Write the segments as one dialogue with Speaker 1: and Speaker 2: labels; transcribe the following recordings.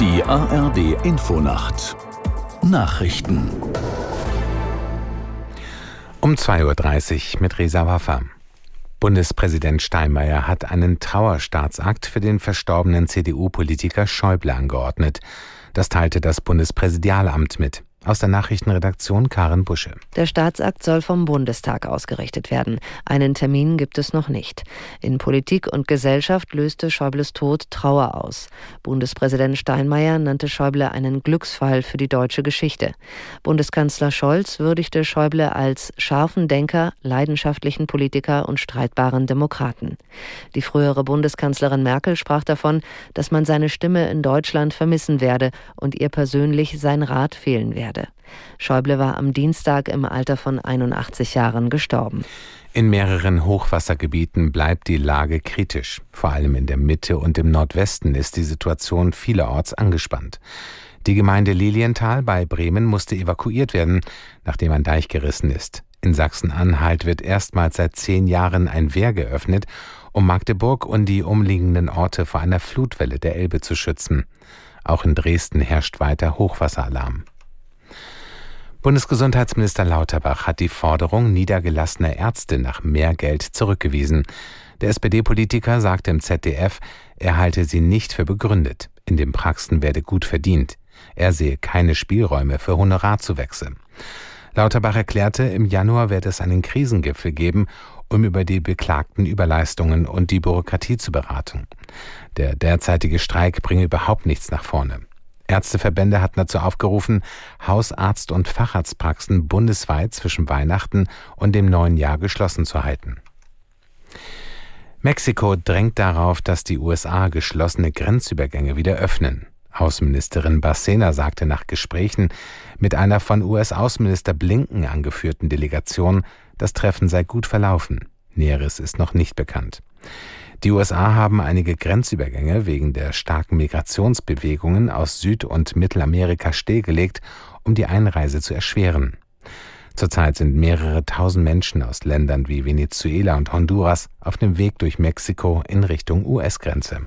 Speaker 1: Die ARD Infonacht Nachrichten
Speaker 2: um 2.30 Uhr mit Resa Waffa. Bundespräsident Steinmeier hat einen Trauerstaatsakt für den verstorbenen CDU-Politiker Schäuble angeordnet. Das teilte das Bundespräsidialamt mit. Aus der Nachrichtenredaktion Karen Busche.
Speaker 3: Der Staatsakt soll vom Bundestag ausgerichtet werden. Einen Termin gibt es noch nicht. In Politik und Gesellschaft löste Schäubles Tod Trauer aus. Bundespräsident Steinmeier nannte Schäuble einen Glücksfall für die deutsche Geschichte. Bundeskanzler Scholz würdigte Schäuble als scharfen Denker, leidenschaftlichen Politiker und streitbaren Demokraten. Die frühere Bundeskanzlerin Merkel sprach davon, dass man seine Stimme in Deutschland vermissen werde und ihr persönlich sein Rat fehlen werde werde. Schäuble war am Dienstag im Alter von 81 Jahren gestorben.
Speaker 2: In mehreren Hochwassergebieten bleibt die Lage kritisch. Vor allem in der Mitte und im Nordwesten ist die Situation vielerorts angespannt. Die Gemeinde Lilienthal bei Bremen musste evakuiert werden, nachdem ein Deich gerissen ist. In Sachsen-Anhalt wird erstmals seit zehn Jahren ein Wehr geöffnet, um Magdeburg und die umliegenden Orte vor einer Flutwelle der Elbe zu schützen. Auch in Dresden herrscht weiter Hochwasseralarm. Bundesgesundheitsminister Lauterbach hat die Forderung niedergelassener Ärzte nach mehr Geld zurückgewiesen. Der SPD-Politiker sagte im ZDF, er halte sie nicht für begründet. In den Praxen werde gut verdient. Er sehe keine Spielräume für Honorarzuwächse. Lauterbach erklärte, im Januar werde es einen Krisengipfel geben, um über die beklagten Überleistungen und die Bürokratie zu beraten. Der derzeitige Streik bringe überhaupt nichts nach vorne. Ärzteverbände hatten dazu aufgerufen, Hausarzt- und Facharztpraxen bundesweit zwischen Weihnachten und dem neuen Jahr geschlossen zu halten. Mexiko drängt darauf, dass die USA geschlossene Grenzübergänge wieder öffnen. Außenministerin Barcena sagte nach Gesprächen mit einer von US-Außenminister Blinken angeführten Delegation, das Treffen sei gut verlaufen. Näheres ist noch nicht bekannt. Die USA haben einige Grenzübergänge wegen der starken Migrationsbewegungen aus Süd- und Mittelamerika stillgelegt, um die Einreise zu erschweren. Zurzeit sind mehrere tausend Menschen aus Ländern wie Venezuela und Honduras auf dem Weg durch Mexiko in Richtung US-Grenze.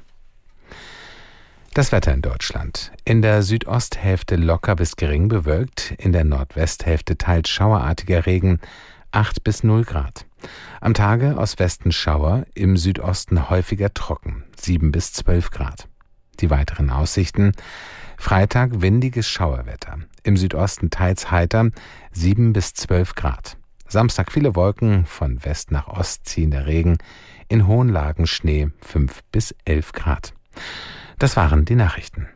Speaker 2: Das Wetter in Deutschland. In der Südosthälfte locker bis gering bewölkt, in der Nordwesthälfte teils schauerartiger Regen, 8 bis 0 Grad. Am Tage aus Westen Schauer, im Südosten häufiger trocken, 7 bis 12 Grad. Die weiteren Aussichten. Freitag windiges Schauerwetter. Im Südosten teils heiter, 7 bis 12 Grad. Samstag viele Wolken, von West nach Ost ziehender Regen, in hohen Lagen Schnee 5 bis 11 Grad. Das waren die Nachrichten.